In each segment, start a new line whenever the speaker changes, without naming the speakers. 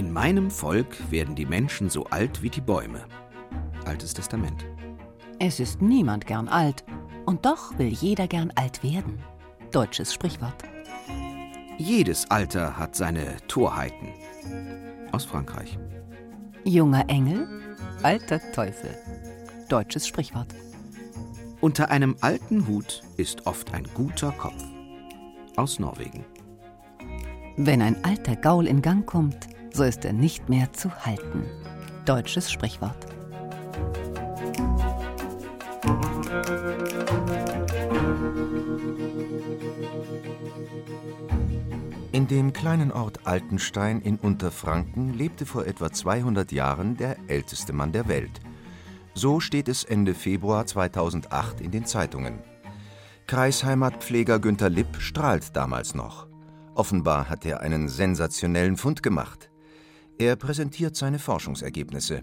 In meinem Volk werden die Menschen so alt wie die Bäume. Altes Testament.
Es ist niemand gern alt. Und doch will jeder gern alt werden. Deutsches Sprichwort.
Jedes Alter hat seine Torheiten. Aus Frankreich.
Junger Engel, alter Teufel. Deutsches Sprichwort.
Unter einem alten Hut ist oft ein guter Kopf. Aus Norwegen.
Wenn ein alter Gaul in Gang kommt, so ist er nicht mehr zu halten. Deutsches Sprichwort.
In dem kleinen Ort Altenstein in Unterfranken lebte vor etwa 200 Jahren der älteste Mann der Welt. So steht es Ende Februar 2008 in den Zeitungen. Kreisheimatpfleger Günter Lipp strahlt damals noch. Offenbar hat er einen sensationellen Fund gemacht. Er präsentiert seine Forschungsergebnisse.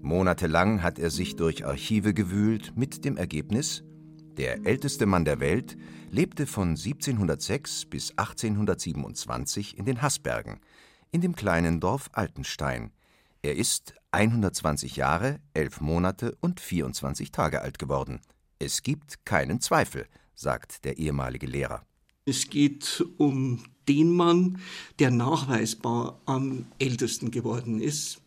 Monatelang hat er sich durch Archive gewühlt mit dem Ergebnis, der älteste Mann der Welt lebte von 1706 bis 1827 in den Haßbergen, in dem kleinen Dorf Altenstein. Er ist 120 Jahre, 11 Monate und 24 Tage alt geworden. Es gibt keinen Zweifel, sagt der ehemalige Lehrer.
Es geht um den Mann, der nachweisbar am ältesten geworden ist.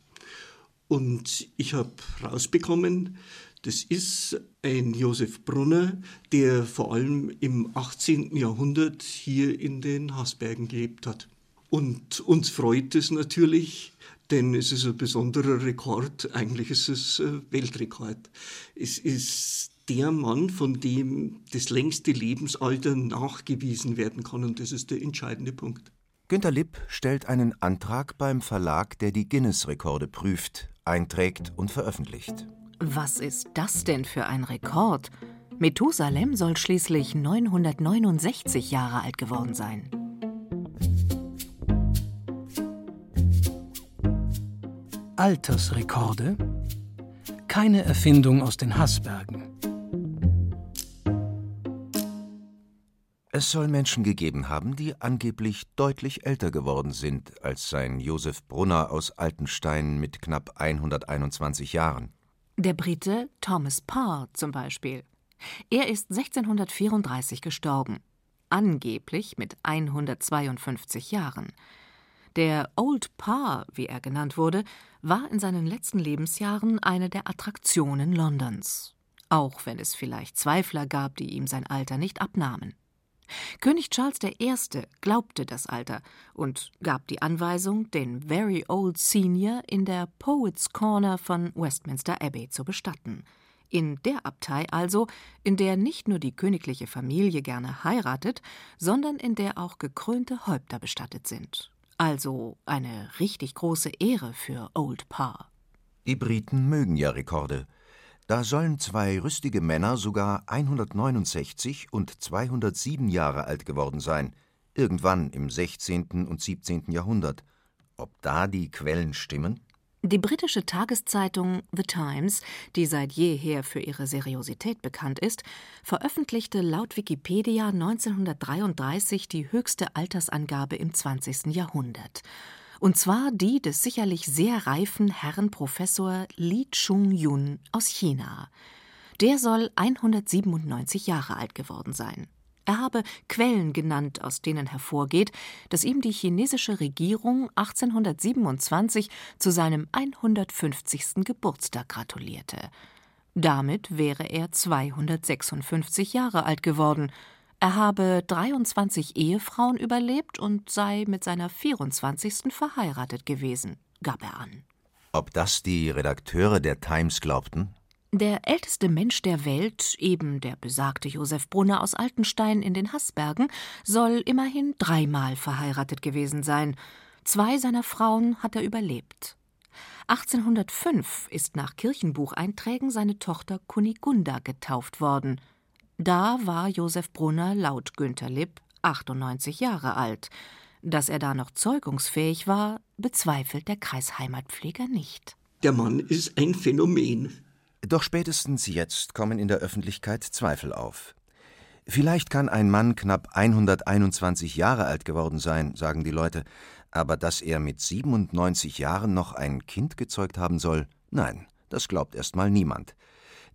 Und ich habe rausbekommen, das ist ein Josef Brunner, der vor allem im 18. Jahrhundert hier in den Haßbergen gelebt hat. Und uns freut es natürlich, denn es ist ein besonderer Rekord, eigentlich ist es ein Weltrekord. Es ist der Mann, von dem das längste Lebensalter nachgewiesen werden kann und das ist der entscheidende Punkt.
Günter Lipp stellt einen Antrag beim Verlag, der die Guinness-Rekorde prüft, einträgt und veröffentlicht.
Was ist das denn für ein Rekord? Methusalem soll schließlich 969 Jahre alt geworden sein.
Altersrekorde? Keine Erfindung aus den Haßbergen.
Es soll Menschen gegeben haben, die angeblich deutlich älter geworden sind als sein Josef Brunner aus Altenstein mit knapp 121 Jahren.
Der Brite Thomas Parr zum Beispiel. Er ist 1634 gestorben, angeblich mit 152 Jahren. Der Old Parr, wie er genannt wurde, war in seinen letzten Lebensjahren eine der Attraktionen Londons, auch wenn es vielleicht Zweifler gab, die ihm sein Alter nicht abnahmen. König Charles I. glaubte das Alter und gab die Anweisung, den Very Old Senior in der Poets Corner von Westminster Abbey zu bestatten. In der Abtei also, in der nicht nur die königliche Familie gerne heiratet, sondern in der auch gekrönte Häupter bestattet sind. Also eine richtig große Ehre für Old Parr.
Die Briten mögen ja Rekorde. Da sollen zwei rüstige Männer sogar 169 und 207 Jahre alt geworden sein, irgendwann im 16. und 17. Jahrhundert. Ob da die Quellen stimmen?
Die britische Tageszeitung The Times, die seit jeher für ihre Seriosität bekannt ist, veröffentlichte laut Wikipedia 1933 die höchste Altersangabe im 20. Jahrhundert und zwar die des sicherlich sehr reifen Herrn Professor Li Chung-yun aus China. Der soll 197 Jahre alt geworden sein. Er habe Quellen genannt, aus denen hervorgeht, dass ihm die chinesische Regierung 1827 zu seinem 150. Geburtstag gratulierte. Damit wäre er 256 Jahre alt geworden, er habe 23 Ehefrauen überlebt und sei mit seiner 24. verheiratet gewesen, gab er an.
Ob das die Redakteure der Times glaubten?
Der älteste Mensch der Welt, eben der besagte Josef Brunner aus Altenstein in den Haßbergen, soll immerhin dreimal verheiratet gewesen sein. Zwei seiner Frauen hat er überlebt. 1805 ist nach Kirchenbucheinträgen seine Tochter Kunigunda getauft worden. Da war Josef Brunner laut Günter Lipp 98 Jahre alt. Dass er da noch zeugungsfähig war, bezweifelt der Kreisheimatpfleger nicht.
Der Mann ist ein Phänomen.
Doch spätestens jetzt kommen in der Öffentlichkeit Zweifel auf. Vielleicht kann ein Mann knapp 121 Jahre alt geworden sein, sagen die Leute, aber dass er mit 97 Jahren noch ein Kind gezeugt haben soll, nein, das glaubt erst mal niemand.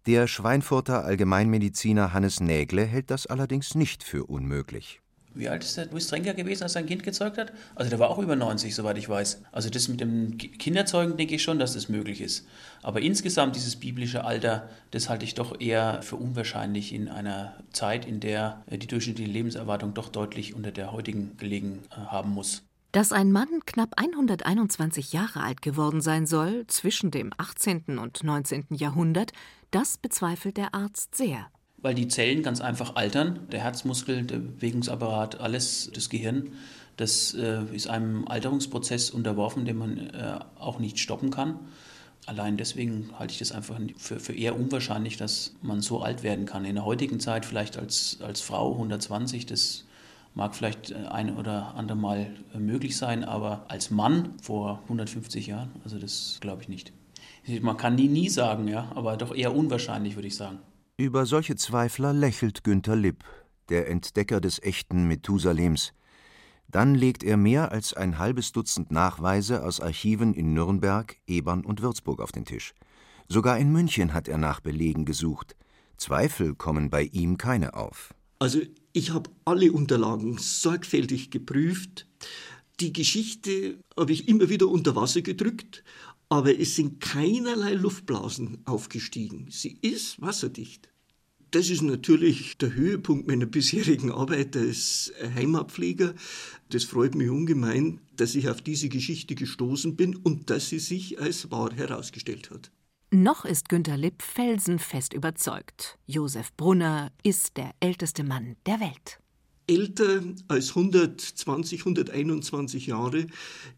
Der Schweinfurter Allgemeinmediziner Hannes Nägle hält das allerdings nicht für unmöglich.
Wie alt ist der Louis Trenker gewesen, als er ein Kind gezeugt hat? Also der war auch über 90, soweit ich weiß. Also das mit dem Kinderzeugen denke ich schon, dass das möglich ist. Aber insgesamt dieses biblische Alter, das halte ich doch eher für unwahrscheinlich in einer Zeit, in der die durchschnittliche Lebenserwartung doch deutlich unter der heutigen gelegen äh, haben muss.
Dass ein Mann knapp 121 Jahre alt geworden sein soll, zwischen dem 18. und 19. Jahrhundert, das bezweifelt der Arzt sehr
weil die Zellen ganz einfach altern. Der Herzmuskel, der Bewegungsapparat, alles, das Gehirn, das äh, ist einem Alterungsprozess unterworfen, den man äh, auch nicht stoppen kann. Allein deswegen halte ich das einfach für, für, eher unwahrscheinlich, dass man so alt werden kann. In der heutigen Zeit vielleicht als, als Frau 120, das mag vielleicht äh, ein oder andere Mal äh, möglich sein, aber als Mann vor 150 Jahren, also das glaube ich nicht. Man kann nie, nie sagen, ja, aber doch eher unwahrscheinlich, würde ich sagen.
Über solche Zweifler lächelt Günter Lipp, der Entdecker des echten Methusalems. Dann legt er mehr als ein halbes Dutzend Nachweise aus Archiven in Nürnberg, Ebern und Würzburg auf den Tisch. Sogar in München hat er nach Belegen gesucht. Zweifel kommen bei ihm keine auf.
Also ich habe alle Unterlagen sorgfältig geprüft. Die Geschichte habe ich immer wieder unter Wasser gedrückt, aber es sind keinerlei Luftblasen aufgestiegen. Sie ist wasserdicht. Das ist natürlich der Höhepunkt meiner bisherigen Arbeit als Heimatpfleger. Das freut mich ungemein, dass ich auf diese Geschichte gestoßen bin und dass sie sich als wahr herausgestellt hat.
Noch ist Günter Lipp felsenfest überzeugt. Josef Brunner ist der älteste Mann der Welt
älter als 120, 121 Jahre,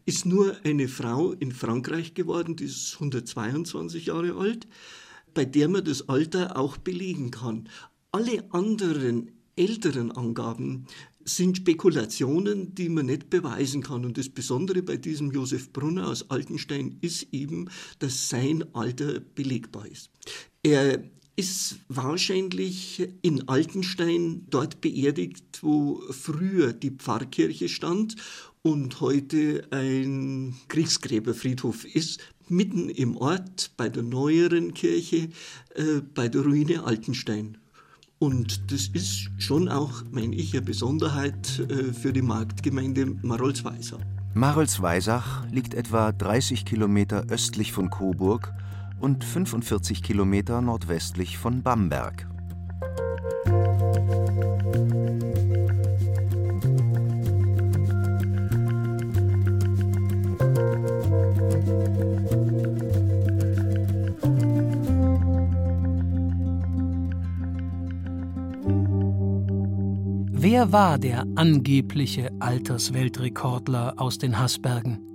ist nur eine Frau in Frankreich geworden, die ist 122 Jahre alt, bei der man das Alter auch belegen kann. Alle anderen älteren Angaben sind Spekulationen, die man nicht beweisen kann. Und das Besondere bei diesem Josef Brunner aus Altenstein ist eben, dass sein Alter belegbar ist. Er ist wahrscheinlich in Altenstein dort beerdigt, wo früher die Pfarrkirche stand und heute ein Kriegsgräberfriedhof ist, mitten im Ort bei der neueren Kirche, äh, bei der Ruine Altenstein. Und das ist schon auch, meine ich, eine Besonderheit äh, für die Marktgemeinde Marolsweisach.
Marolsweisach liegt etwa 30 Kilometer östlich von Coburg und 45 Kilometer nordwestlich von Bamberg.
Wer war der angebliche Altersweltrekordler aus den Haßbergen?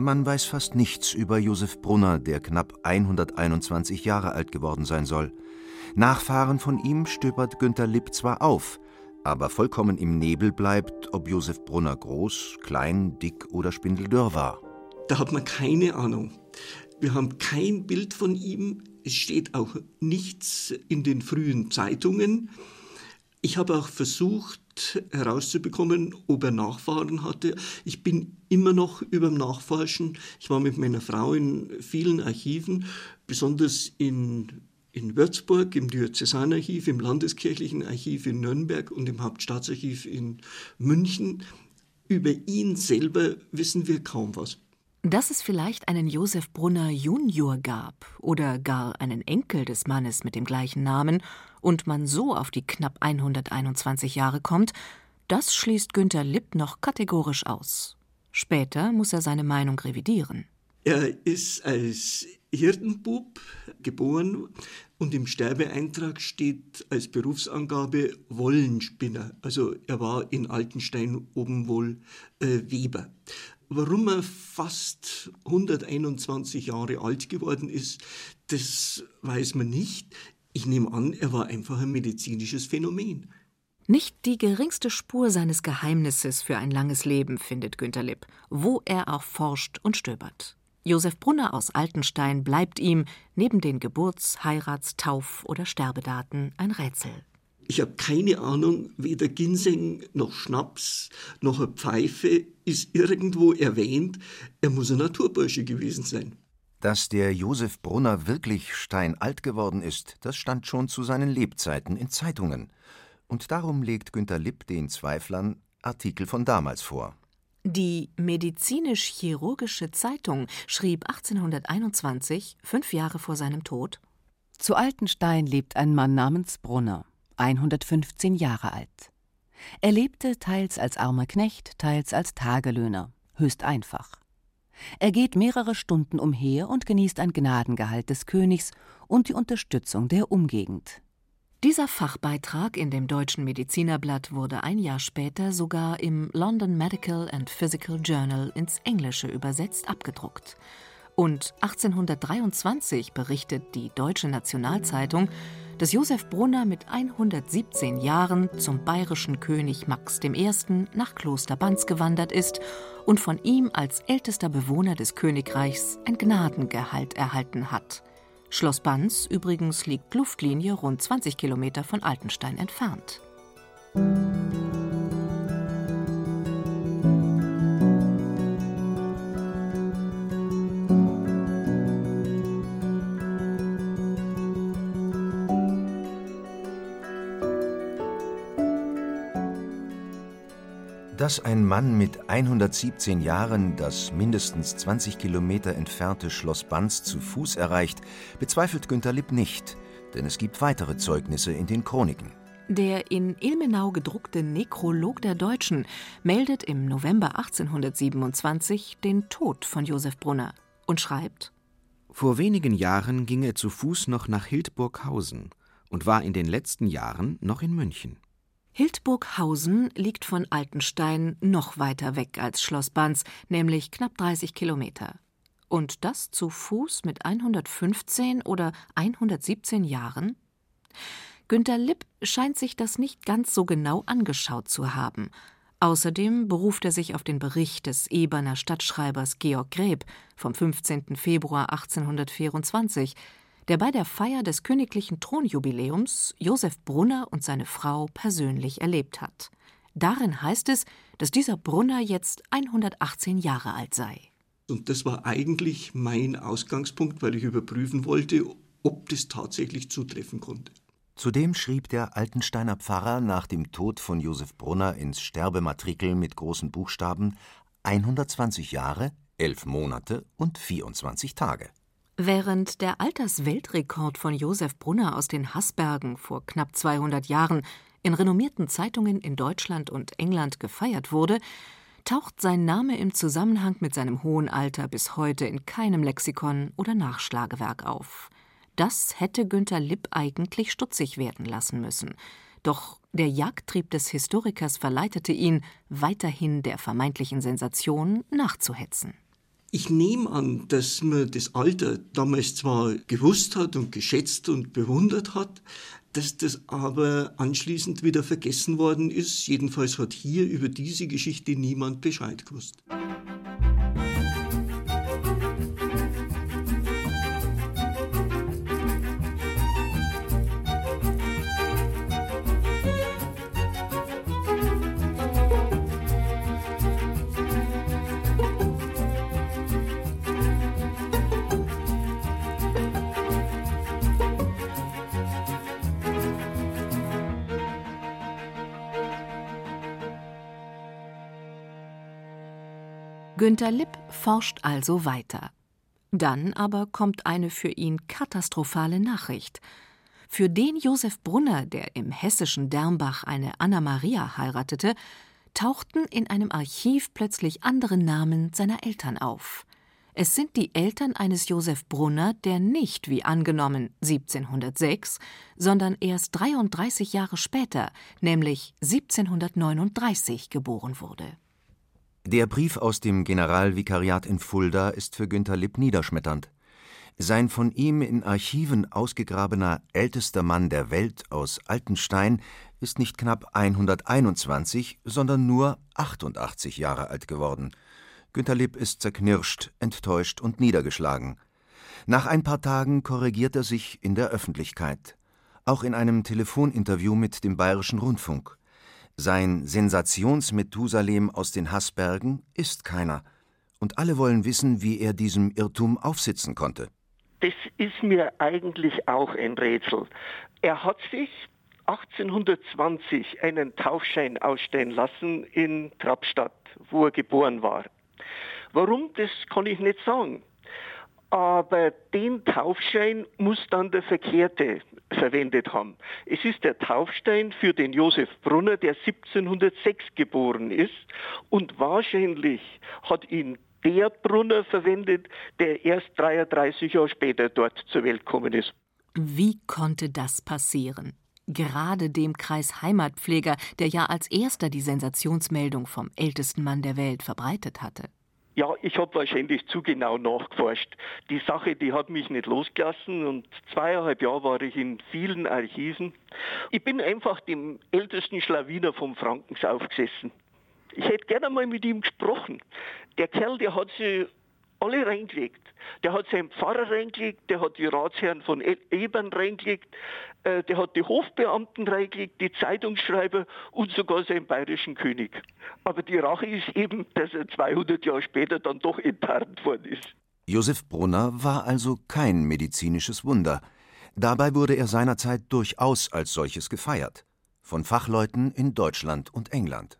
Man weiß fast nichts über Josef Brunner, der knapp 121 Jahre alt geworden sein soll. Nachfahren von ihm stöbert Günter Lipp zwar auf, aber vollkommen im Nebel bleibt, ob Josef Brunner groß, klein, dick oder spindeldürr war.
Da hat man keine Ahnung. Wir haben kein Bild von ihm. Es steht auch nichts in den frühen Zeitungen. Ich habe auch versucht herauszubekommen, ob er Nachfahren hatte. Ich bin immer noch über Nachforschen. Ich war mit meiner Frau in vielen Archiven, besonders in, in Würzburg, im Diözesanarchiv, im Landeskirchlichen Archiv in Nürnberg und im Hauptstaatsarchiv in München. Über ihn selber wissen wir kaum was.
Dass es vielleicht einen Josef Brunner Junior gab oder gar einen Enkel des Mannes mit dem gleichen Namen und man so auf die knapp 121 Jahre kommt, das schließt Günter Lipp noch kategorisch aus. Später muss er seine Meinung revidieren.
Er ist als Hirtenbub geboren und im Sterbeeintrag steht als Berufsangabe Wollenspinner. Also er war in Altenstein oben wohl äh, Weber. Warum er fast 121 Jahre alt geworden ist, das weiß man nicht. Ich nehme an, er war einfach ein medizinisches Phänomen.
Nicht die geringste Spur seines Geheimnisses für ein langes Leben findet Günter Lipp, wo er auch forscht und stöbert. Josef Brunner aus Altenstein bleibt ihm neben den Geburts-, Heirats-, Tauf- oder Sterbedaten ein Rätsel.
Ich habe keine Ahnung, weder Ginseng noch Schnaps noch eine Pfeife ist irgendwo erwähnt. Er muss ein Naturbursche gewesen sein.
Dass der Josef Brunner wirklich steinalt geworden ist, das stand schon zu seinen Lebzeiten in Zeitungen. Und darum legt Günter Lipp den Zweiflern Artikel von damals vor.
Die Medizinisch-Chirurgische Zeitung schrieb 1821, fünf Jahre vor seinem Tod:
Zu Altenstein lebt ein Mann namens Brunner, 115 Jahre alt. Er lebte teils als armer Knecht, teils als Tagelöhner, höchst einfach. Er geht mehrere Stunden umher und genießt ein Gnadengehalt des Königs und die Unterstützung der Umgegend.
Dieser Fachbeitrag in dem Deutschen Medizinerblatt wurde ein Jahr später sogar im London Medical and Physical Journal ins Englische übersetzt abgedruckt. Und 1823 berichtet die Deutsche Nationalzeitung, dass Josef Brunner mit 117 Jahren zum bayerischen König Max I. nach Kloster Banz gewandert ist und von ihm als ältester Bewohner des Königreichs ein Gnadengehalt erhalten hat. Schloss Banz übrigens liegt Luftlinie rund 20 Kilometer von Altenstein entfernt.
Dass ein Mann mit 117 Jahren das mindestens 20 Kilometer entfernte Schloss Banz zu Fuß erreicht, bezweifelt Günter Lipp nicht, denn es gibt weitere Zeugnisse in den Chroniken.
Der in Ilmenau gedruckte Nekrolog der Deutschen meldet im November 1827 den Tod von Josef Brunner und schreibt:
Vor wenigen Jahren ging er zu Fuß noch nach Hildburghausen und war in den letzten Jahren noch in München.
Hildburghausen liegt von Altenstein noch weiter weg als Schloss Banz, nämlich knapp 30 Kilometer. Und das zu Fuß mit 115 oder 117 Jahren? Günter Lipp scheint sich das nicht ganz so genau angeschaut zu haben. Außerdem beruft er sich auf den Bericht des Eberner Stadtschreibers Georg Greb vom 15. Februar 1824, der bei der Feier des königlichen Thronjubiläums Josef Brunner und seine Frau persönlich erlebt hat. Darin heißt es, dass dieser Brunner jetzt 118 Jahre alt sei.
Und das war eigentlich mein Ausgangspunkt, weil ich überprüfen wollte, ob das tatsächlich zutreffen konnte.
Zudem schrieb der Altensteiner Pfarrer nach dem Tod von Josef Brunner ins Sterbematrikel mit großen Buchstaben 120 Jahre, 11 Monate und 24 Tage.
Während der Altersweltrekord von Josef Brunner aus den Haßbergen vor knapp 200 Jahren in renommierten Zeitungen in Deutschland und England gefeiert wurde, taucht sein Name im Zusammenhang mit seinem hohen Alter bis heute in keinem Lexikon oder Nachschlagewerk auf. Das hätte Günter Lipp eigentlich stutzig werden lassen müssen. Doch der Jagdtrieb des Historikers verleitete ihn, weiterhin der vermeintlichen Sensation nachzuhetzen.
Ich nehme an, dass man das Alter damals zwar gewusst hat und geschätzt und bewundert hat, dass das aber anschließend wieder vergessen worden ist. Jedenfalls hat hier über diese Geschichte niemand Bescheid gewusst.
Günter Lipp forscht also weiter. Dann aber kommt eine für ihn katastrophale Nachricht. Für den Josef Brunner, der im hessischen Dermbach eine Anna Maria heiratete, tauchten in einem Archiv plötzlich andere Namen seiner Eltern auf. Es sind die Eltern eines Josef Brunner, der nicht, wie angenommen, 1706, sondern erst 33 Jahre später, nämlich 1739, geboren wurde.
Der Brief aus dem Generalvikariat in Fulda ist für Günter Lipp niederschmetternd. Sein von ihm in Archiven ausgegrabener ältester Mann der Welt aus Altenstein ist nicht knapp 121, sondern nur 88 Jahre alt geworden. Günter Lipp ist zerknirscht, enttäuscht und niedergeschlagen. Nach ein paar Tagen korrigiert er sich in der Öffentlichkeit. Auch in einem Telefoninterview mit dem Bayerischen Rundfunk. Sein Sensationsmethusalem aus den Haßbergen ist keiner. Und alle wollen wissen, wie er diesem Irrtum aufsitzen konnte.
Das ist mir eigentlich auch ein Rätsel. Er hat sich 1820 einen Taufschein ausstellen lassen in Trappstadt, wo er geboren war. Warum, das kann ich nicht sagen. Aber den Taufschein muss dann der Verkehrte verwendet haben. Es ist der Taufstein für den Josef Brunner, der 1706 geboren ist. Und wahrscheinlich hat ihn der Brunner verwendet, der erst 33 Jahre später dort zur Welt gekommen ist.
Wie konnte das passieren? Gerade dem Kreis Heimatpfleger, der ja als erster die Sensationsmeldung vom ältesten Mann der Welt verbreitet hatte.
Ja, ich habe wahrscheinlich zu genau nachgeforscht. Die Sache, die hat mich nicht losgelassen und zweieinhalb Jahre war ich in vielen Archiven. Ich bin einfach dem ältesten Schlawiner vom Frankens aufgesessen. Ich hätte gerne mal mit ihm gesprochen. Der Kerl, der hat sie alle reingelegt. Der hat seinen Pfarrer reingelegt, der hat die Ratsherren von e- Ebern reingelegt, äh, der hat die Hofbeamten reingelegt, die Zeitungsschreiber und sogar seinen bayerischen König. Aber die Rache ist eben, dass er 200 Jahre später dann doch enttarnt worden ist.
Josef Brunner war also kein medizinisches Wunder. Dabei wurde er seinerzeit durchaus als solches gefeiert. Von Fachleuten in Deutschland und England.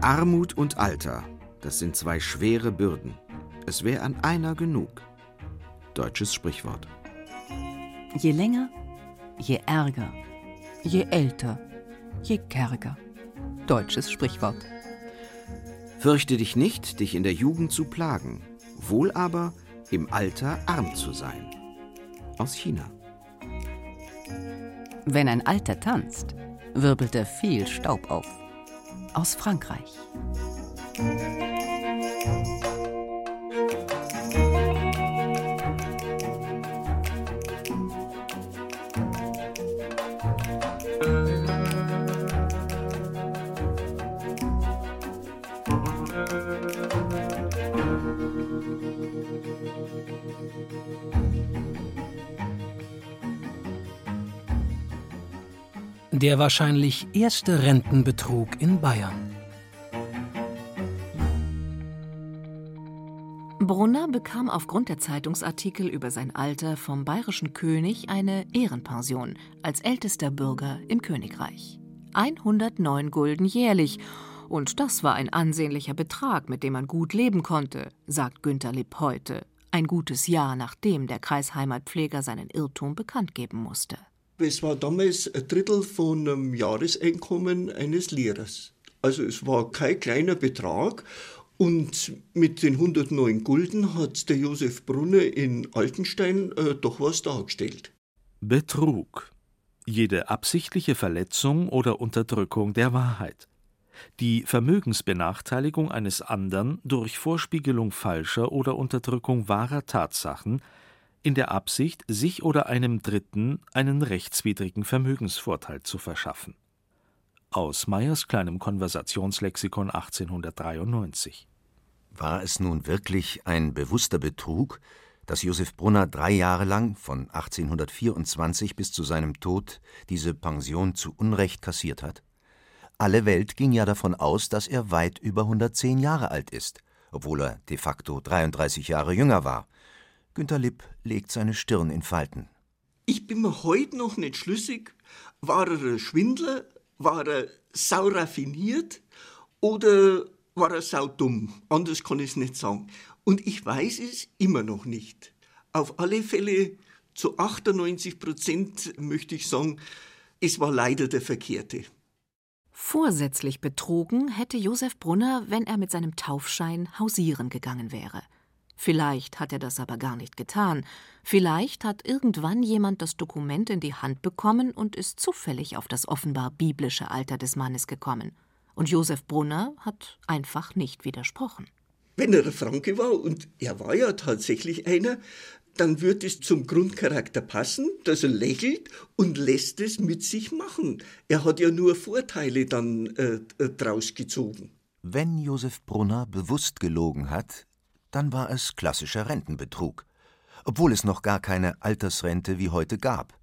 Armut und Alter, das sind zwei schwere Bürden. Es wäre an einer genug. Deutsches Sprichwort.
Je länger, je ärger, je älter, je kärger. Deutsches Sprichwort.
Fürchte dich nicht, dich in der Jugend zu plagen, wohl aber im Alter arm zu sein. Aus China.
Wenn ein Alter tanzt, wirbelt er viel Staub auf aus Frankreich.
Der wahrscheinlich erste Rentenbetrug in Bayern.
Brunner bekam aufgrund der Zeitungsartikel über sein Alter vom bayerischen König eine Ehrenpension als ältester Bürger im Königreich. 109 Gulden jährlich. Und das war ein ansehnlicher Betrag, mit dem man gut leben konnte, sagt Günter Lipp heute, ein gutes Jahr nachdem der Kreisheimatpfleger seinen Irrtum bekannt geben musste.
Es war damals ein Drittel von einem Jahreseinkommen eines Lehrers. Also es war kein kleiner Betrag und mit den 109 Gulden hat der Josef Brunner in Altenstein äh, doch was dargestellt.
Betrug. Jede absichtliche Verletzung oder Unterdrückung der Wahrheit. Die Vermögensbenachteiligung eines anderen durch Vorspiegelung falscher oder Unterdrückung wahrer Tatsachen in der Absicht, sich oder einem Dritten einen rechtswidrigen Vermögensvorteil zu verschaffen. Aus Meyers kleinem Konversationslexikon 1893.
War es nun wirklich ein bewusster Betrug, dass Josef Brunner drei Jahre lang, von 1824 bis zu seinem Tod, diese Pension zu Unrecht kassiert hat? Alle Welt ging ja davon aus, dass er weit über 110 Jahre alt ist, obwohl er de facto 33 Jahre jünger war. Günter Lipp legt seine Stirn in Falten.
Ich bin mir heute noch nicht schlüssig, war er ein Schwindler, war er sauraffiniert oder war er saudumm? Anders kann ich es nicht sagen. Und ich weiß es immer noch nicht. Auf alle Fälle zu 98 Prozent möchte ich sagen, es war leider der Verkehrte.
Vorsätzlich betrogen hätte Josef Brunner, wenn er mit seinem Taufschein hausieren gegangen wäre. Vielleicht hat er das aber gar nicht getan. Vielleicht hat irgendwann jemand das Dokument in die Hand bekommen und ist zufällig auf das offenbar biblische Alter des Mannes gekommen. Und Josef Brunner hat einfach nicht widersprochen.
Wenn er Franke war, und er war ja tatsächlich einer, dann wird es zum Grundcharakter passen, dass er lächelt und lässt es mit sich machen. Er hat ja nur Vorteile dann äh, äh draus gezogen.
Wenn Josef Brunner bewusst gelogen hat, dann war es klassischer Rentenbetrug, obwohl es noch gar keine Altersrente wie heute gab.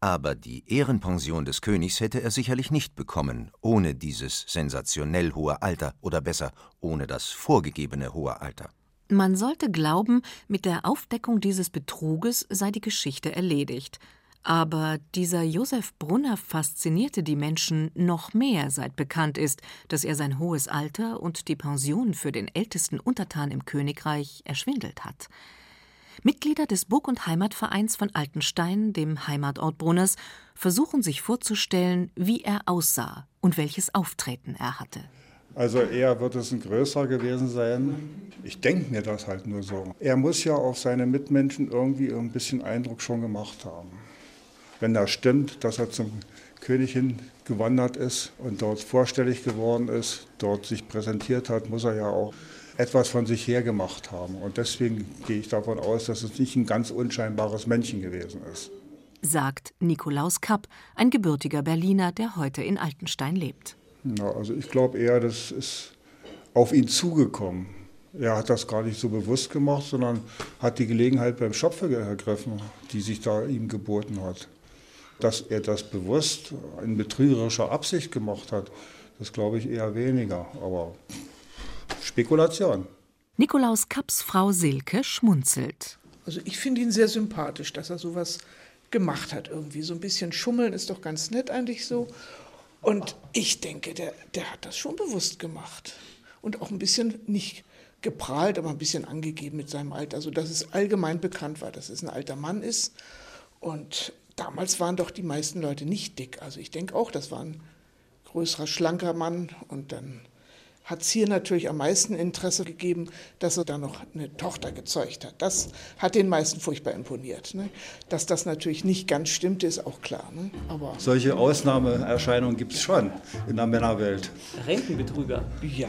Aber die Ehrenpension des Königs hätte er sicherlich nicht bekommen, ohne dieses sensationell hohe Alter oder besser ohne das vorgegebene hohe Alter.
Man sollte glauben, mit der Aufdeckung dieses Betruges sei die Geschichte erledigt. Aber dieser Josef Brunner faszinierte die Menschen noch mehr, seit bekannt ist, dass er sein hohes Alter und die Pension für den ältesten Untertan im Königreich erschwindelt hat. Mitglieder des Burg- und Heimatvereins von Altenstein, dem Heimatort Brunners, versuchen sich vorzustellen, wie er aussah und welches Auftreten er hatte.
Also eher wird es ein größer gewesen sein. Ich denke mir das halt nur so. Er muss ja auf seine Mitmenschen irgendwie ein bisschen Eindruck schon gemacht haben wenn das stimmt, dass er zum König hin gewandert ist und dort vorstellig geworden ist, dort sich präsentiert hat, muss er ja auch etwas von sich her gemacht haben. Und deswegen gehe ich davon aus, dass es nicht ein ganz unscheinbares Männchen gewesen ist.
Sagt Nikolaus Kapp, ein gebürtiger Berliner, der heute in Altenstein lebt.
Na, also ich glaube eher, das ist auf ihn zugekommen. Er hat das gar nicht so bewusst gemacht, sondern hat die Gelegenheit beim Schopfe ergriffen, die sich da ihm geboten hat. Dass er das bewusst in betrügerischer Absicht gemacht hat, das glaube ich eher weniger. Aber Spekulation.
Nikolaus Kapps Frau Silke schmunzelt.
Also ich finde ihn sehr sympathisch, dass er sowas gemacht hat irgendwie. So ein bisschen schummeln ist doch ganz nett eigentlich so. Und ich denke, der, der hat das schon bewusst gemacht. Und auch ein bisschen nicht geprahlt, aber ein bisschen angegeben mit seinem Alter. Also dass es allgemein bekannt war, dass es ein alter Mann ist. Und damals waren doch die meisten Leute nicht dick. Also ich denke auch, das war ein größerer, schlanker Mann. Und dann hat es hier natürlich am meisten Interesse gegeben, dass er da noch eine Tochter gezeugt hat. Das hat den meisten furchtbar imponiert. Ne? Dass das natürlich nicht ganz stimmt, ist auch klar. Ne?
Aber Solche Ausnahmeerscheinungen gibt es schon in der Männerwelt.
Rentenbetrüger.
Ja,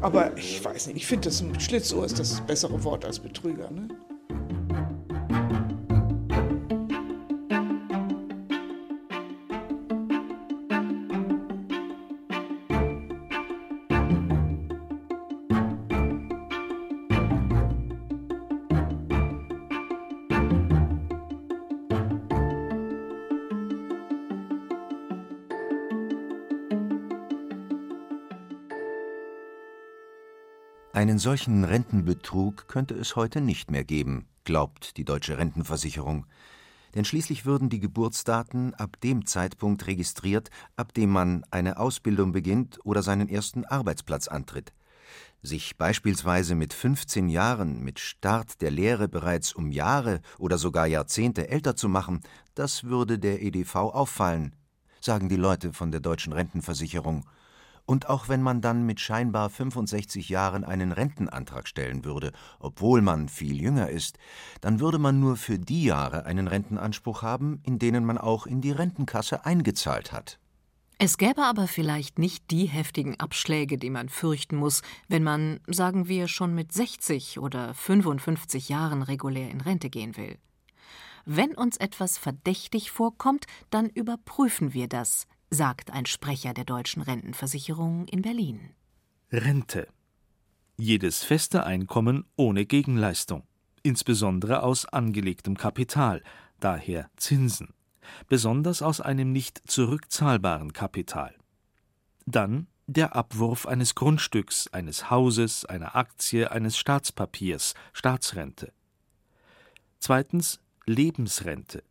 aber ich weiß nicht, ich finde, das ein Schlitzohr ist das bessere Wort als Betrüger. Ne?
Einen solchen Rentenbetrug könnte es heute nicht mehr geben, glaubt die Deutsche Rentenversicherung. Denn schließlich würden die Geburtsdaten ab dem Zeitpunkt registriert, ab dem man eine Ausbildung beginnt oder seinen ersten Arbeitsplatz antritt. Sich beispielsweise mit 15 Jahren mit Start der Lehre bereits um Jahre oder sogar Jahrzehnte älter zu machen, das würde der EDV auffallen, sagen die Leute von der Deutschen Rentenversicherung. Und auch wenn man dann mit scheinbar 65 Jahren einen Rentenantrag stellen würde, obwohl man viel jünger ist, dann würde man nur für die Jahre einen Rentenanspruch haben, in denen man auch in die Rentenkasse eingezahlt hat.
Es gäbe aber vielleicht nicht die heftigen Abschläge, die man fürchten muss, wenn man, sagen wir, schon mit 60 oder 55 Jahren regulär in Rente gehen will. Wenn uns etwas verdächtig vorkommt, dann überprüfen wir das, sagt ein Sprecher der deutschen Rentenversicherung in Berlin.
Rente. Jedes feste Einkommen ohne Gegenleistung, insbesondere aus angelegtem Kapital, daher Zinsen, besonders aus einem nicht zurückzahlbaren Kapital. Dann der Abwurf eines Grundstücks, eines Hauses, einer Aktie, eines Staatspapiers, Staatsrente. Zweitens Lebensrente,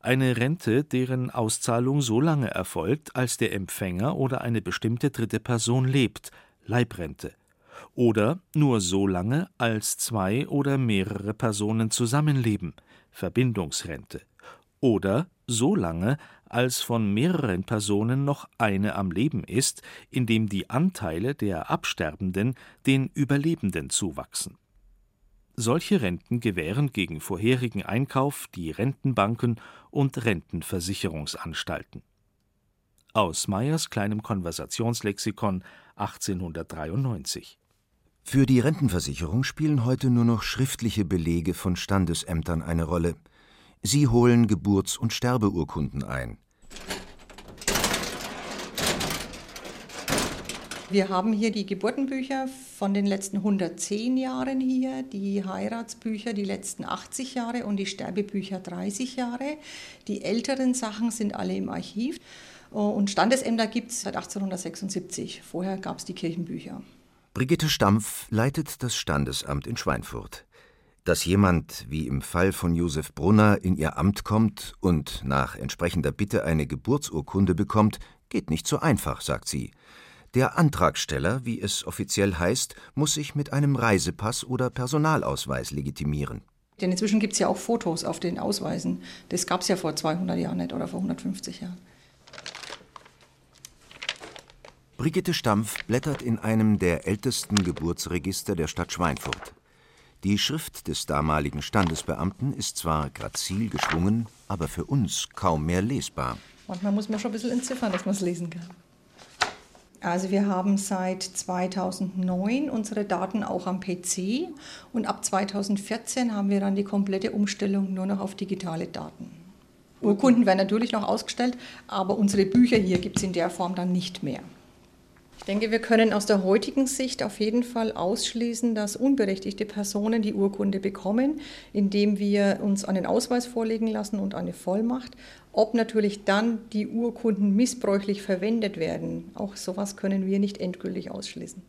eine Rente, deren Auszahlung so lange erfolgt, als der Empfänger oder eine bestimmte dritte Person lebt, Leibrente, oder nur so lange, als zwei oder mehrere Personen zusammenleben, Verbindungsrente, oder so lange, als von mehreren Personen noch eine am Leben ist, indem die Anteile der Absterbenden den Überlebenden zuwachsen. Solche Renten gewähren gegen vorherigen Einkauf die Rentenbanken und Rentenversicherungsanstalten. Aus Meyers kleinem Konversationslexikon 1893
Für die Rentenversicherung spielen heute nur noch schriftliche Belege von Standesämtern eine Rolle. Sie holen Geburts- und Sterbeurkunden ein.
Wir haben hier die Geburtenbücher von den letzten 110 Jahren hier, die Heiratsbücher die letzten 80 Jahre und die Sterbebücher 30 Jahre. Die älteren Sachen sind alle im Archiv. Und Standesämter gibt es seit 1876. Vorher gab es die Kirchenbücher.
Brigitte Stampf leitet das Standesamt in Schweinfurt. Dass jemand, wie im Fall von Josef Brunner, in ihr Amt kommt und nach entsprechender Bitte eine Geburtsurkunde bekommt, geht nicht so einfach, sagt sie. Der Antragsteller, wie es offiziell heißt, muss sich mit einem Reisepass oder Personalausweis legitimieren.
Denn inzwischen gibt es ja auch Fotos auf den Ausweisen. Das gab es ja vor 200 Jahren nicht oder vor 150 Jahren.
Brigitte Stampf blättert in einem der ältesten Geburtsregister der Stadt Schweinfurt. Die Schrift des damaligen Standesbeamten ist zwar grazil geschwungen, aber für uns kaum mehr lesbar.
Manchmal muss man schon ein bisschen entziffern, dass man es lesen kann. Also wir haben seit 2009 unsere Daten auch am PC und ab 2014 haben wir dann die komplette Umstellung nur noch auf digitale Daten. Urkunden werden natürlich noch ausgestellt, aber unsere Bücher hier gibt es in der Form dann nicht mehr. Ich denke, wir können aus der heutigen Sicht auf jeden Fall ausschließen, dass unberechtigte Personen die Urkunde bekommen, indem wir uns einen Ausweis vorlegen lassen und eine Vollmacht. Ob natürlich dann die Urkunden missbräuchlich verwendet werden, auch sowas können wir nicht endgültig ausschließen.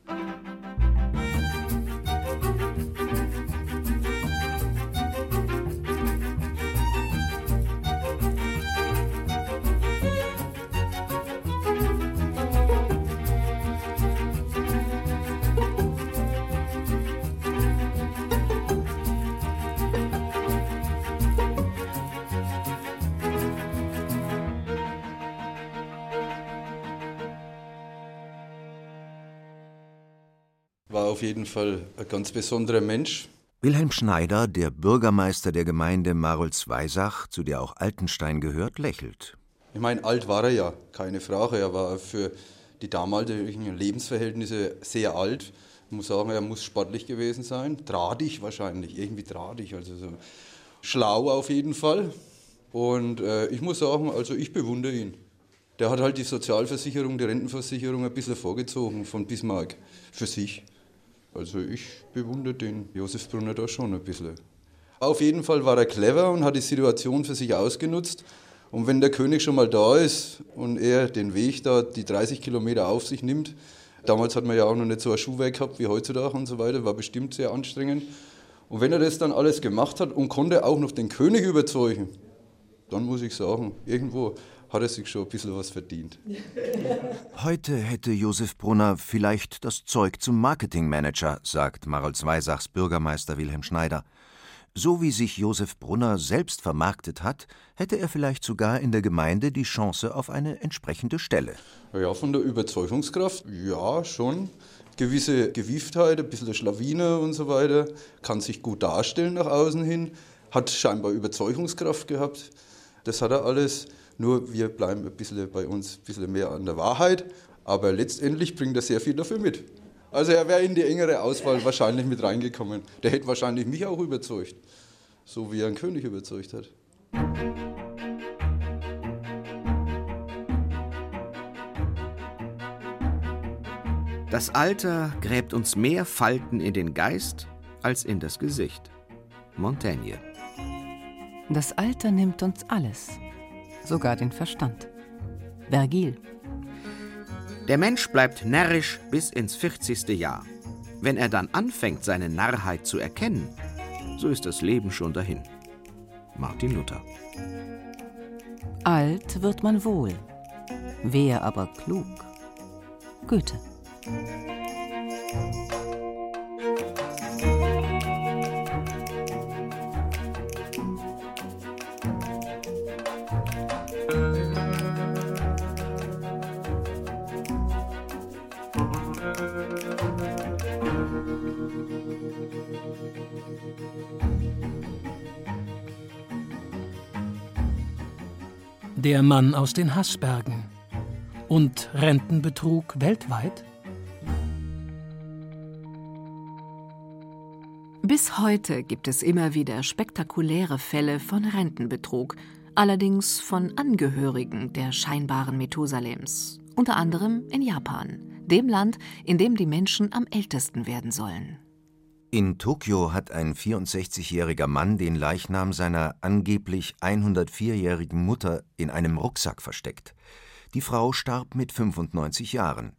Auf jeden Fall ein ganz besonderer Mensch.
Wilhelm Schneider, der Bürgermeister der Gemeinde Marolz-Weisach, zu der auch Altenstein gehört, lächelt.
Ich meine, alt war er ja, keine Frage. Er war für die damaligen Lebensverhältnisse sehr alt. Ich muss sagen, er muss sportlich gewesen sein. Drahtig wahrscheinlich, irgendwie drahtig. Also so schlau auf jeden Fall. Und äh, ich muss sagen, also ich bewundere ihn. Der hat halt die Sozialversicherung, die Rentenversicherung ein bisschen vorgezogen von Bismarck für sich. Also ich bewundere den Josef Brunner da schon ein bisschen. Auf jeden Fall war er clever und hat die Situation für sich ausgenutzt. Und wenn der König schon mal da ist und er den Weg da, die 30 Kilometer auf sich nimmt, damals hat man ja auch noch nicht so ein Schuhwerk gehabt wie heutzutage und so weiter, war bestimmt sehr anstrengend. Und wenn er das dann alles gemacht hat und konnte auch noch den König überzeugen, dann muss ich sagen, irgendwo hat er sich schon ein bisschen was verdient.
Heute hätte Josef Brunner vielleicht das Zeug zum Marketingmanager, sagt Marolz Weisachs Bürgermeister Wilhelm Schneider. So wie sich Josef Brunner selbst vermarktet hat, hätte er vielleicht sogar in der Gemeinde die Chance auf eine entsprechende Stelle.
Ja, von der Überzeugungskraft, ja, schon. Gewisse Gewieftheit, ein bisschen der Schlawiner und so weiter, kann sich gut darstellen nach außen hin, hat scheinbar Überzeugungskraft gehabt. Das hat er alles. Nur wir bleiben ein bisschen bei uns ein bisschen mehr an der Wahrheit. Aber letztendlich bringt er sehr viel dafür mit. Also er wäre in die engere Auswahl wahrscheinlich mit reingekommen. Der hätte wahrscheinlich mich auch überzeugt. So wie er einen König überzeugt hat.
Das Alter gräbt uns mehr Falten in den Geist als in das Gesicht. Montaigne.
Das Alter nimmt uns alles, sogar den Verstand. Vergil.
Der Mensch bleibt närrisch bis ins 40. Jahr. Wenn er dann anfängt, seine Narrheit zu erkennen, so ist das Leben schon dahin. Martin Luther.
Alt wird man wohl, wer aber klug? Goethe.
Der Mann aus den Hassbergen und Rentenbetrug weltweit?
Bis heute gibt es immer wieder spektakuläre Fälle von Rentenbetrug, allerdings von Angehörigen der scheinbaren Methusalems, unter anderem in Japan. dem Land, in dem die Menschen am ältesten werden sollen.
In Tokio hat ein 64-jähriger Mann den Leichnam seiner angeblich 104-jährigen Mutter in einem Rucksack versteckt. Die Frau starb mit 95 Jahren.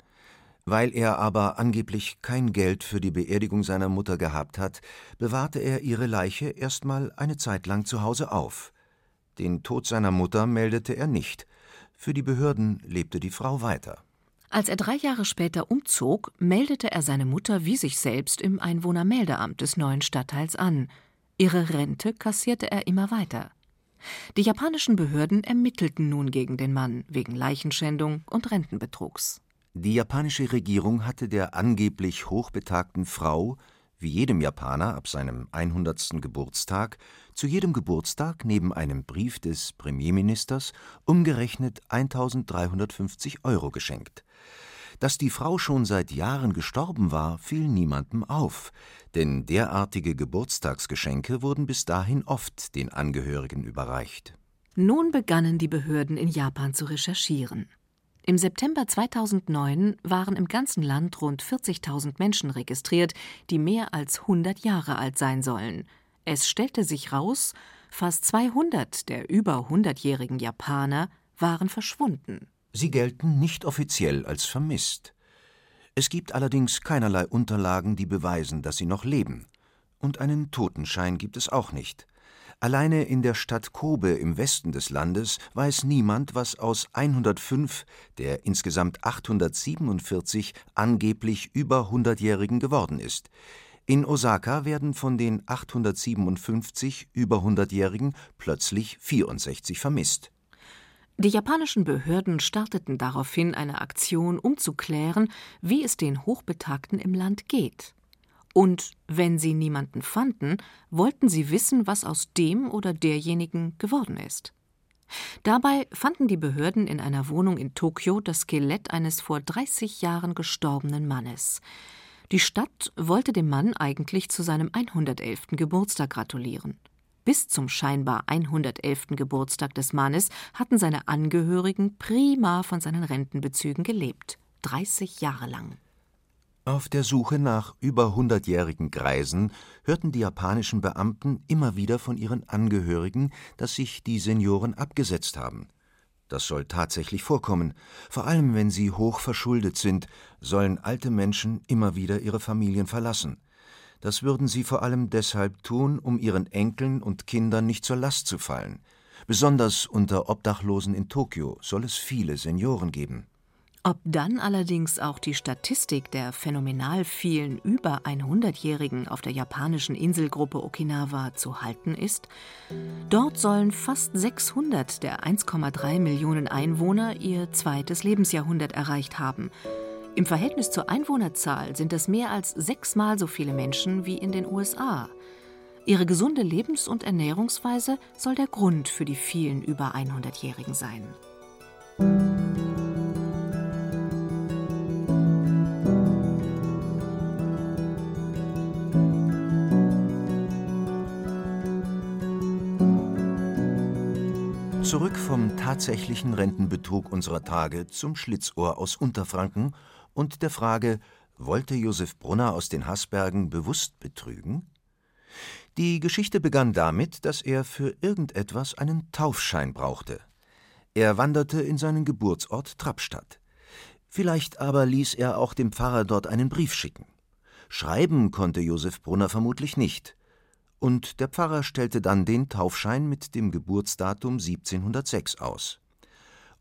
Weil er aber angeblich kein Geld für die Beerdigung seiner Mutter gehabt hat, bewahrte er ihre Leiche erstmal eine Zeit lang zu Hause auf. Den Tod seiner Mutter meldete er nicht. Für die Behörden lebte die Frau weiter.
Als er drei Jahre später umzog, meldete er seine Mutter wie sich selbst im Einwohnermeldeamt des neuen Stadtteils an. Ihre Rente kassierte er immer weiter. Die japanischen Behörden ermittelten nun gegen den Mann wegen Leichenschändung und Rentenbetrugs.
Die japanische Regierung hatte der angeblich hochbetagten Frau, wie jedem Japaner ab seinem 100. Geburtstag, zu jedem Geburtstag neben einem Brief des Premierministers umgerechnet 1350 Euro geschenkt. Dass die Frau schon seit Jahren gestorben war, fiel niemandem auf, denn derartige Geburtstagsgeschenke wurden bis dahin oft den Angehörigen überreicht.
Nun begannen die Behörden in Japan zu recherchieren. Im September 2009 waren im ganzen Land rund 40.000 Menschen registriert, die mehr als 100 Jahre alt sein sollen. Es stellte sich raus, fast 200 der über 100-jährigen Japaner waren verschwunden.
Sie gelten nicht offiziell als vermisst. Es gibt allerdings keinerlei Unterlagen, die beweisen, dass sie noch leben. Und einen Totenschein gibt es auch nicht. Alleine in der Stadt Kobe im Westen des Landes weiß niemand, was aus 105 der insgesamt 847 angeblich über 100-Jährigen geworden ist. In Osaka werden von den 857 über 100-Jährigen plötzlich 64 vermisst.
Die japanischen Behörden starteten daraufhin eine Aktion, um zu klären, wie es den Hochbetagten im Land geht. Und wenn sie niemanden fanden, wollten sie wissen, was aus dem oder derjenigen geworden ist. Dabei fanden die Behörden in einer Wohnung in Tokio das Skelett eines vor 30 Jahren gestorbenen Mannes. Die Stadt wollte dem Mann eigentlich zu seinem 111. Geburtstag gratulieren. Bis zum scheinbar 111. Geburtstag des Mannes hatten seine Angehörigen prima von seinen Rentenbezügen gelebt. 30 Jahre lang.
Auf der Suche nach über hundertjährigen Greisen hörten die japanischen Beamten immer wieder von ihren Angehörigen, dass sich die Senioren abgesetzt haben. Das soll tatsächlich vorkommen. Vor allem, wenn sie hoch verschuldet sind, sollen alte Menschen immer wieder ihre Familien verlassen. Das würden sie vor allem deshalb tun, um ihren Enkeln und Kindern nicht zur Last zu fallen. Besonders unter Obdachlosen in Tokio soll es viele Senioren geben.
Ob dann allerdings auch die Statistik der phänomenal vielen über 100-Jährigen auf der japanischen Inselgruppe Okinawa zu halten ist? Dort sollen fast 600 der 1,3 Millionen Einwohner ihr zweites Lebensjahrhundert erreicht haben. Im Verhältnis zur Einwohnerzahl sind es mehr als sechsmal so viele Menschen wie in den USA. Ihre gesunde Lebens- und Ernährungsweise soll der Grund für die vielen über 100-Jährigen sein.
Zurück vom tatsächlichen Rentenbetrug unserer Tage zum Schlitzohr aus Unterfranken und der Frage, wollte Josef Brunner aus den Haßbergen bewusst betrügen? Die Geschichte begann damit, dass er für irgendetwas einen Taufschein brauchte. Er wanderte in seinen Geburtsort Trappstadt. Vielleicht aber ließ er auch dem Pfarrer dort einen Brief schicken. Schreiben konnte Josef Brunner vermutlich nicht. Und der Pfarrer stellte dann den Taufschein mit dem Geburtsdatum 1706 aus.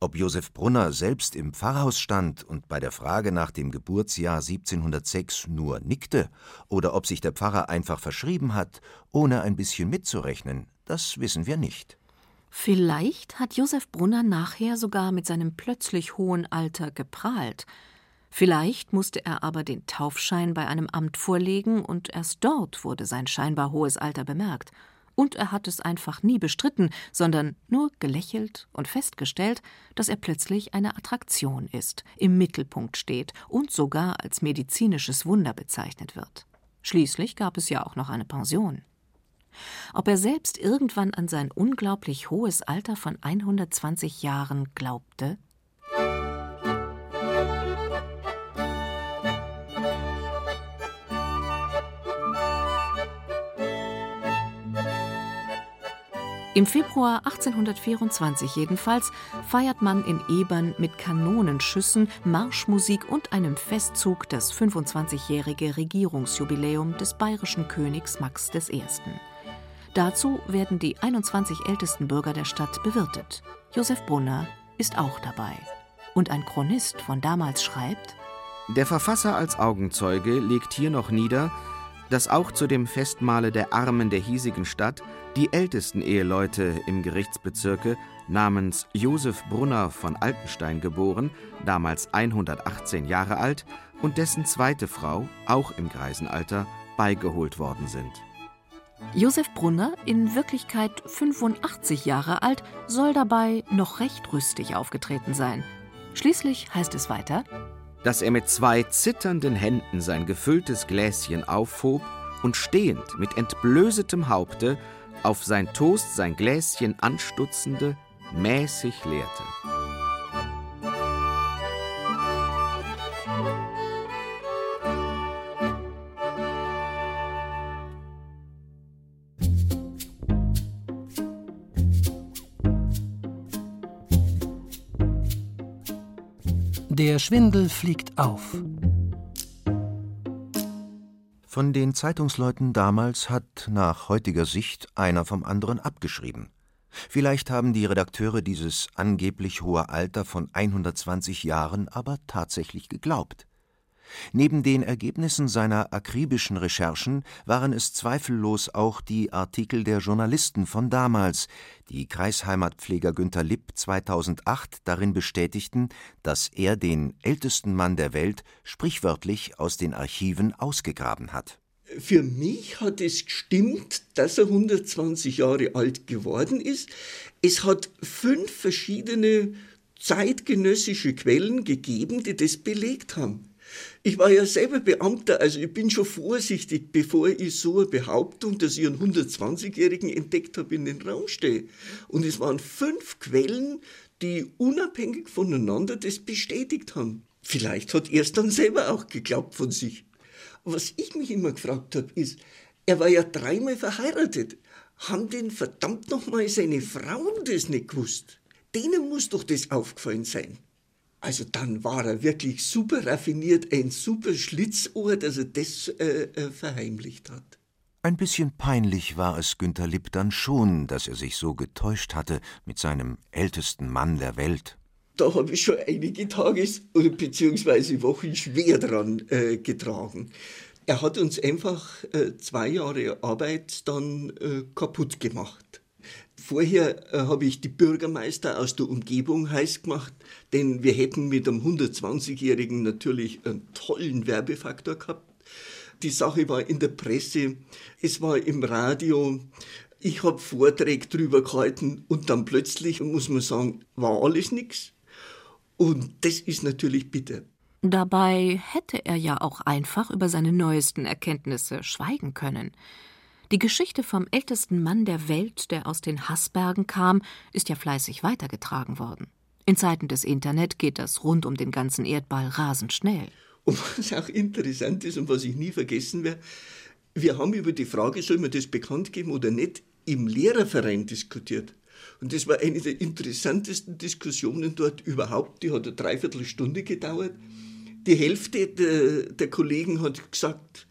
Ob Josef Brunner selbst im Pfarrhaus stand und bei der Frage nach dem Geburtsjahr 1706 nur nickte, oder ob sich der Pfarrer einfach verschrieben hat, ohne ein bisschen mitzurechnen, das wissen wir nicht.
Vielleicht hat Josef Brunner nachher sogar mit seinem plötzlich hohen Alter geprahlt. Vielleicht musste er aber den Taufschein bei einem Amt vorlegen, und erst dort wurde sein scheinbar hohes Alter bemerkt und er hat es einfach nie bestritten, sondern nur gelächelt und festgestellt, dass er plötzlich eine Attraktion ist, im Mittelpunkt steht und sogar als medizinisches Wunder bezeichnet wird. Schließlich gab es ja auch noch eine Pension. Ob er selbst irgendwann an sein unglaublich hohes Alter von 120 Jahren glaubte? Im Februar 1824 jedenfalls feiert man in Ebern mit Kanonenschüssen, Marschmusik und einem Festzug das 25-jährige Regierungsjubiläum des bayerischen Königs Max I. Dazu werden die 21 ältesten Bürger der Stadt bewirtet. Josef Brunner ist auch dabei. Und ein Chronist von damals schreibt:
Der Verfasser als Augenzeuge legt hier noch nieder, dass auch zu dem Festmahle der Armen der hiesigen Stadt die ältesten Eheleute im Gerichtsbezirke namens Josef Brunner von Altenstein geboren, damals 118 Jahre alt, und dessen zweite Frau, auch im Greisenalter, beigeholt worden sind.
Josef Brunner, in Wirklichkeit 85 Jahre alt, soll dabei noch recht rüstig aufgetreten sein. Schließlich heißt es weiter,
dass er mit zwei zitternden Händen sein gefülltes Gläschen aufhob und stehend mit entblößetem Haupte auf sein Toast sein Gläschen anstutzende mäßig leerte.
Der Schwindel fliegt auf.
Von den Zeitungsleuten damals hat nach heutiger Sicht einer vom anderen abgeschrieben. Vielleicht haben die Redakteure dieses angeblich hohe Alter von 120 Jahren aber tatsächlich geglaubt. Neben den Ergebnissen seiner akribischen Recherchen waren es zweifellos auch die Artikel der Journalisten von damals, die Kreisheimatpfleger Günter Lipp 2008 darin bestätigten, dass er den ältesten Mann der Welt sprichwörtlich aus den Archiven ausgegraben hat.
Für mich hat es gestimmt, dass er 120 Jahre alt geworden ist. Es hat fünf verschiedene zeitgenössische Quellen gegeben, die das belegt haben. Ich war ja selber Beamter, also ich bin schon vorsichtig, bevor ich so eine Behauptung, dass ich einen 120-Jährigen entdeckt habe, in den Raum stelle. Und es waren fünf Quellen, die unabhängig voneinander das bestätigt haben. Vielleicht hat er es dann selber auch geglaubt von sich. Was ich mich immer gefragt habe, ist, er war ja dreimal verheiratet. Haben denn verdammt nochmal seine Frauen das nicht gewusst? Denen muss doch das aufgefallen sein. Also dann war er wirklich super raffiniert, ein super Schlitzohr, dass er das äh, äh, verheimlicht hat.
Ein bisschen peinlich war es Günter Lipp dann schon, dass er sich so getäuscht hatte mit seinem ältesten Mann der Welt.
Da habe ich schon einige Tage bzw. Wochen schwer dran äh, getragen. Er hat uns einfach äh, zwei Jahre Arbeit dann äh, kaputt gemacht. Vorher äh, habe ich die Bürgermeister aus der Umgebung heiß gemacht, denn wir hätten mit einem 120-Jährigen natürlich einen tollen Werbefaktor gehabt. Die Sache war in der Presse, es war im Radio, ich habe Vorträge drüber gehalten und dann plötzlich, muss man sagen, war alles nichts. Und das ist natürlich bitter.
Dabei hätte er ja auch einfach über seine neuesten Erkenntnisse schweigen können. Die Geschichte vom ältesten Mann der Welt, der aus den Hassbergen kam, ist ja fleißig weitergetragen worden. In Zeiten des Internet geht das rund um den ganzen Erdball rasend schnell.
Und was auch interessant ist und was ich nie vergessen werde, wir haben über die Frage, soll man das bekannt geben oder nicht, im Lehrerverein diskutiert. Und das war eine der interessantesten Diskussionen dort überhaupt. Die hat eine Dreiviertelstunde gedauert. Die Hälfte der, der Kollegen hat gesagt,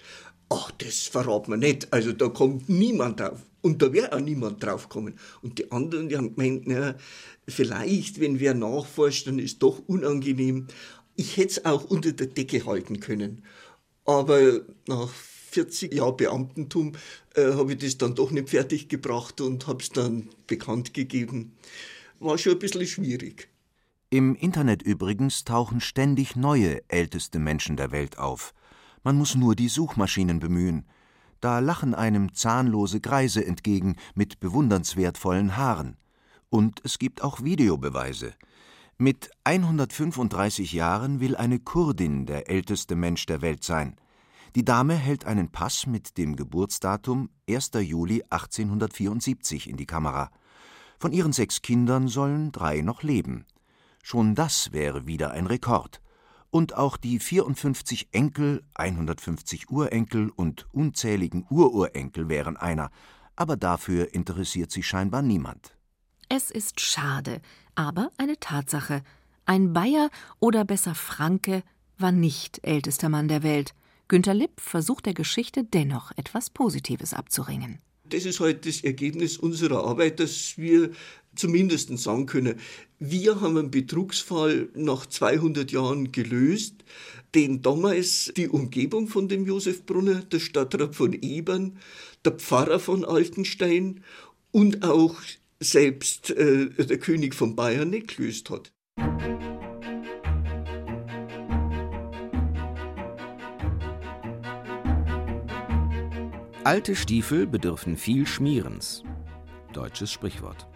ach, das verraten wir nicht. Also da kommt niemand drauf. Und da wäre auch niemand drauf kommen. Und die anderen, die haben gemeint, na, vielleicht, wenn wer nachforscht, dann ist doch unangenehm. Ich hätte es auch unter der Decke halten können. Aber nach 40 Jahren Beamtentum äh, habe ich das dann doch nicht fertig gebracht und habe es dann bekannt gegeben. War schon ein bisschen schwierig.
Im Internet übrigens tauchen ständig neue älteste Menschen der Welt auf. Man muss nur die Suchmaschinen bemühen. Da lachen einem zahnlose Greise entgegen mit bewundernswertvollen Haaren. Und es gibt auch Videobeweise. Mit 135 Jahren will eine Kurdin der älteste Mensch der Welt sein. Die Dame hält einen Pass mit dem Geburtsdatum 1. Juli 1874 in die Kamera. Von ihren sechs Kindern sollen drei noch leben. Schon das wäre wieder ein Rekord und auch die 54 Enkel, 150 Urenkel und unzähligen Ururenkel wären einer. aber dafür interessiert sich scheinbar niemand.
Es ist schade, aber eine Tatsache. Ein Bayer oder besser Franke war nicht ältester Mann der Welt. Günter Lipp versucht der Geschichte dennoch etwas Positives abzuringen.
Das ist halt das Ergebnis unserer Arbeit, dass wir zumindest sagen können, wir haben einen Betrugsfall nach 200 Jahren gelöst, den damals die Umgebung von dem Josef Brunner, der Stadtrat von Ebern, der Pfarrer von Altenstein und auch selbst äh, der König von Bayern nicht gelöst hat.
Alte Stiefel bedürfen viel Schmierens. Deutsches Sprichwort.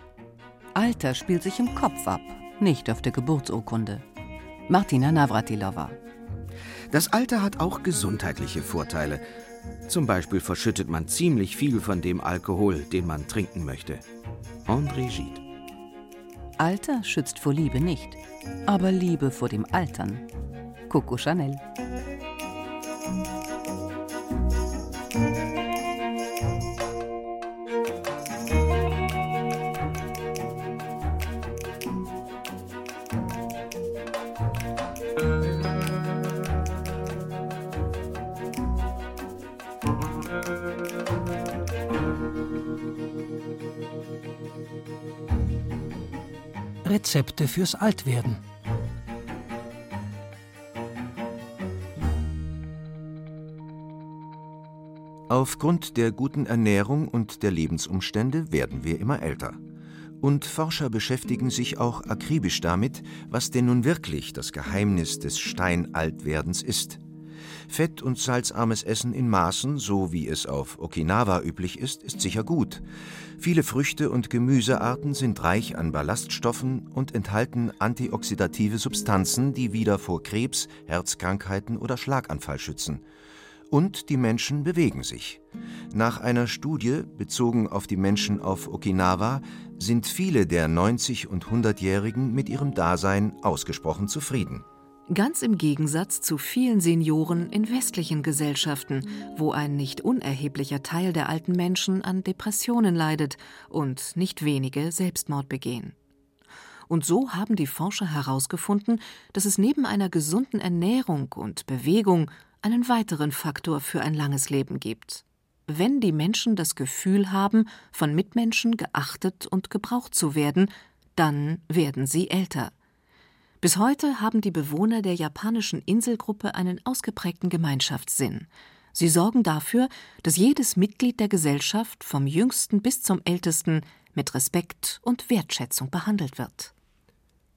Alter spielt sich im Kopf ab, nicht auf der Geburtsurkunde. Martina Navratilova.
Das Alter hat auch gesundheitliche Vorteile. Zum Beispiel verschüttet man ziemlich viel von dem Alkohol, den man trinken möchte. André Gide.
Alter schützt vor Liebe nicht, aber Liebe vor dem Altern. Coco Chanel.
Rezepte fürs Altwerden.
Aufgrund der guten Ernährung und der Lebensumstände werden wir immer älter. Und Forscher beschäftigen sich auch akribisch damit, was denn nun wirklich das Geheimnis des Steinaltwerdens ist. Fett- und salzarmes Essen in Maßen, so wie es auf Okinawa üblich ist, ist sicher gut. Viele Früchte und Gemüsearten sind reich an Ballaststoffen und enthalten antioxidative Substanzen, die wieder vor Krebs, Herzkrankheiten oder Schlaganfall schützen. Und die Menschen bewegen sich. Nach einer Studie, bezogen auf die Menschen auf Okinawa, sind viele der 90- und 100-Jährigen mit ihrem Dasein ausgesprochen zufrieden.
Ganz im Gegensatz zu vielen Senioren in westlichen Gesellschaften, wo ein nicht unerheblicher Teil der alten Menschen an Depressionen leidet und nicht wenige Selbstmord begehen. Und so haben die Forscher herausgefunden, dass es neben einer gesunden Ernährung und Bewegung einen weiteren Faktor für ein langes Leben gibt. Wenn die Menschen das Gefühl haben, von Mitmenschen geachtet und gebraucht zu werden, dann werden sie älter. Bis heute haben die Bewohner der japanischen Inselgruppe einen ausgeprägten Gemeinschaftssinn. Sie sorgen dafür, dass jedes Mitglied der Gesellschaft vom jüngsten bis zum ältesten mit Respekt und Wertschätzung behandelt wird.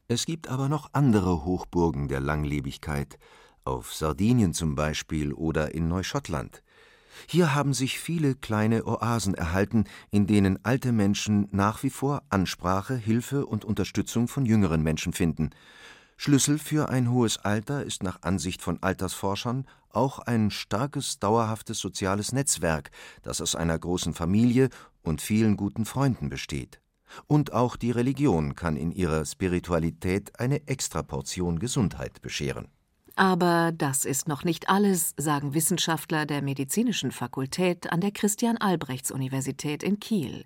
Es gibt aber noch andere Hochburgen der Langlebigkeit, auf Sardinien zum Beispiel oder in Neuschottland. Hier haben sich viele kleine Oasen erhalten, in denen alte Menschen nach wie vor Ansprache, Hilfe und Unterstützung von jüngeren Menschen finden. Schlüssel für ein hohes Alter ist nach Ansicht von Altersforschern auch ein starkes, dauerhaftes soziales Netzwerk, das aus einer großen Familie und vielen guten Freunden besteht. Und auch die Religion kann in ihrer Spiritualität eine Extraportion Gesundheit bescheren.
Aber das ist noch nicht alles, sagen Wissenschaftler der Medizinischen Fakultät an der Christian Albrechts Universität in Kiel.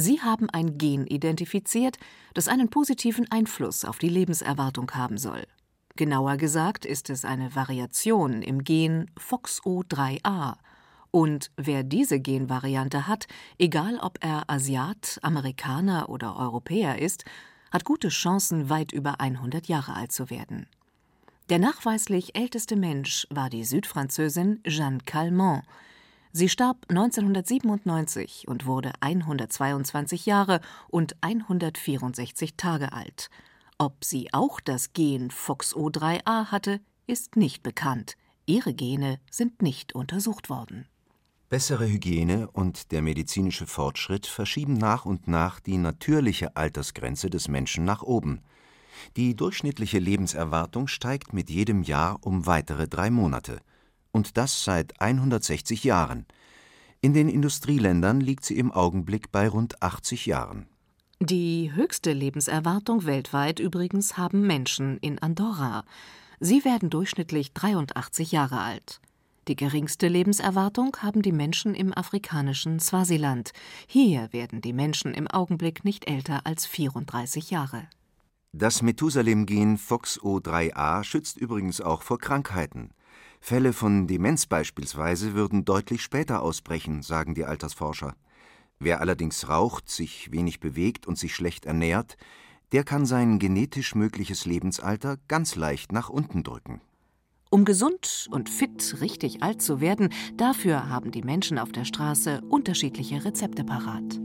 Sie haben ein Gen identifiziert, das einen positiven Einfluss auf die Lebenserwartung haben soll. Genauer gesagt ist es eine Variation im Gen FOXO3a. Und wer diese Genvariante hat, egal ob er Asiat, Amerikaner oder Europäer ist, hat gute Chancen, weit über 100 Jahre alt zu werden. Der nachweislich älteste Mensch war die Südfranzösin Jeanne Calment. Sie starb 1997 und wurde 122 Jahre und 164 Tage alt. Ob sie auch das Gen FOXO3a hatte, ist nicht bekannt. Ihre Gene sind nicht untersucht worden.
Bessere Hygiene und der medizinische Fortschritt verschieben nach und nach die natürliche Altersgrenze des Menschen nach oben. Die durchschnittliche Lebenserwartung steigt mit jedem Jahr um weitere drei Monate. Und das seit 160 Jahren. In den Industrieländern liegt sie im Augenblick bei rund 80 Jahren.
Die höchste Lebenserwartung weltweit übrigens haben Menschen in Andorra. Sie werden durchschnittlich 83 Jahre alt. Die geringste Lebenserwartung haben die Menschen im afrikanischen Swasiland. Hier werden die Menschen im Augenblick nicht älter als 34 Jahre.
Das Methusalem-Gen FOXO3a schützt übrigens auch vor Krankheiten. Fälle von Demenz beispielsweise würden deutlich später ausbrechen, sagen die Altersforscher. Wer allerdings raucht, sich wenig bewegt und sich schlecht ernährt, der kann sein genetisch mögliches Lebensalter ganz leicht nach unten drücken.
Um gesund und fit richtig alt zu werden, dafür haben die Menschen auf der Straße unterschiedliche Rezepte parat.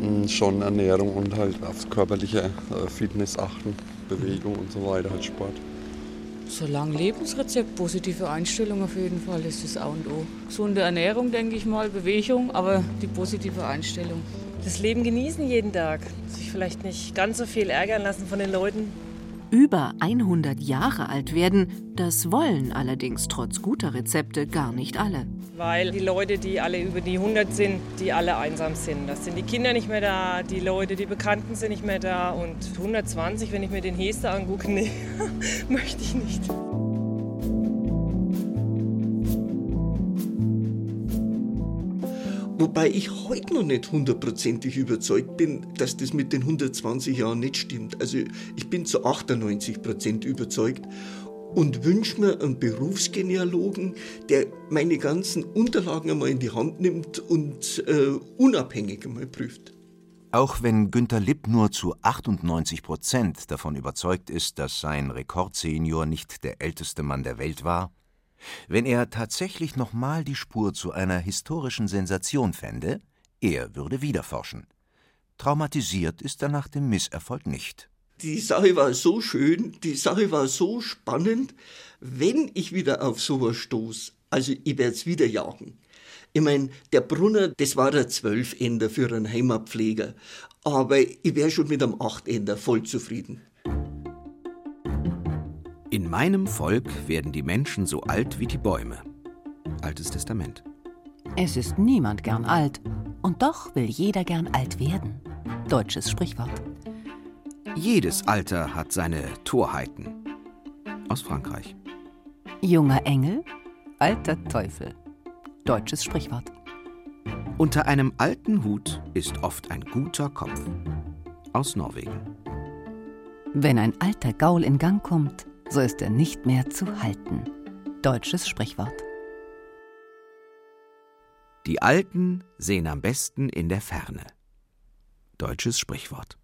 Hm, schon Ernährung und halt aufs körperliche äh, Fitness achten, Bewegung und so weiter, halt Sport.
So lang Lebensrezept, positive Einstellung auf jeden Fall ist das A und O. Gesunde Ernährung, denke ich mal, Bewegung, aber die positive Einstellung.
Das Leben genießen jeden Tag. Sich vielleicht nicht ganz so viel ärgern lassen von den Leuten.
Über 100 Jahre alt werden, das wollen allerdings trotz guter Rezepte gar nicht alle.
Weil die Leute, die alle über die 100 sind, die alle einsam sind. Das sind die Kinder nicht mehr da, die Leute, die Bekannten sind nicht mehr da. Und 120, wenn ich mir den Hester angucke, nee, möchte ich nicht.
Wobei ich heute noch nicht hundertprozentig überzeugt bin, dass das mit den 120 Jahren nicht stimmt. Also ich bin zu 98 Prozent überzeugt und wünsche mir einen Berufsgenealogen, der meine ganzen Unterlagen einmal in die Hand nimmt und äh, unabhängig einmal prüft.
Auch wenn Günter Lipp nur zu 98 Prozent davon überzeugt ist, dass sein Rekordsenior nicht der älteste Mann der Welt war, wenn er tatsächlich nochmal die Spur zu einer historischen Sensation fände, er würde wieder forschen. Traumatisiert ist er nach dem Misserfolg nicht.
Die Sache war so schön, die Sache war so spannend, wenn ich wieder auf sowas stoß, also ich werde es wieder jagen. Ich meine, der Brunner, das war der Zwölfender für einen Heimatpfleger, aber ich wäre schon mit einem Achtender voll zufrieden.
In meinem Volk werden die Menschen so alt wie die Bäume. Altes Testament.
Es ist niemand gern alt, und doch will jeder gern alt werden. Deutsches Sprichwort.
Jedes Alter hat seine Torheiten. Aus Frankreich.
Junger Engel, alter Teufel. Deutsches Sprichwort.
Unter einem alten Hut ist oft ein guter Kopf. Aus Norwegen.
Wenn ein alter Gaul in Gang kommt, so ist er nicht mehr zu halten. Deutsches Sprichwort.
Die Alten sehen am besten in der Ferne. Deutsches Sprichwort.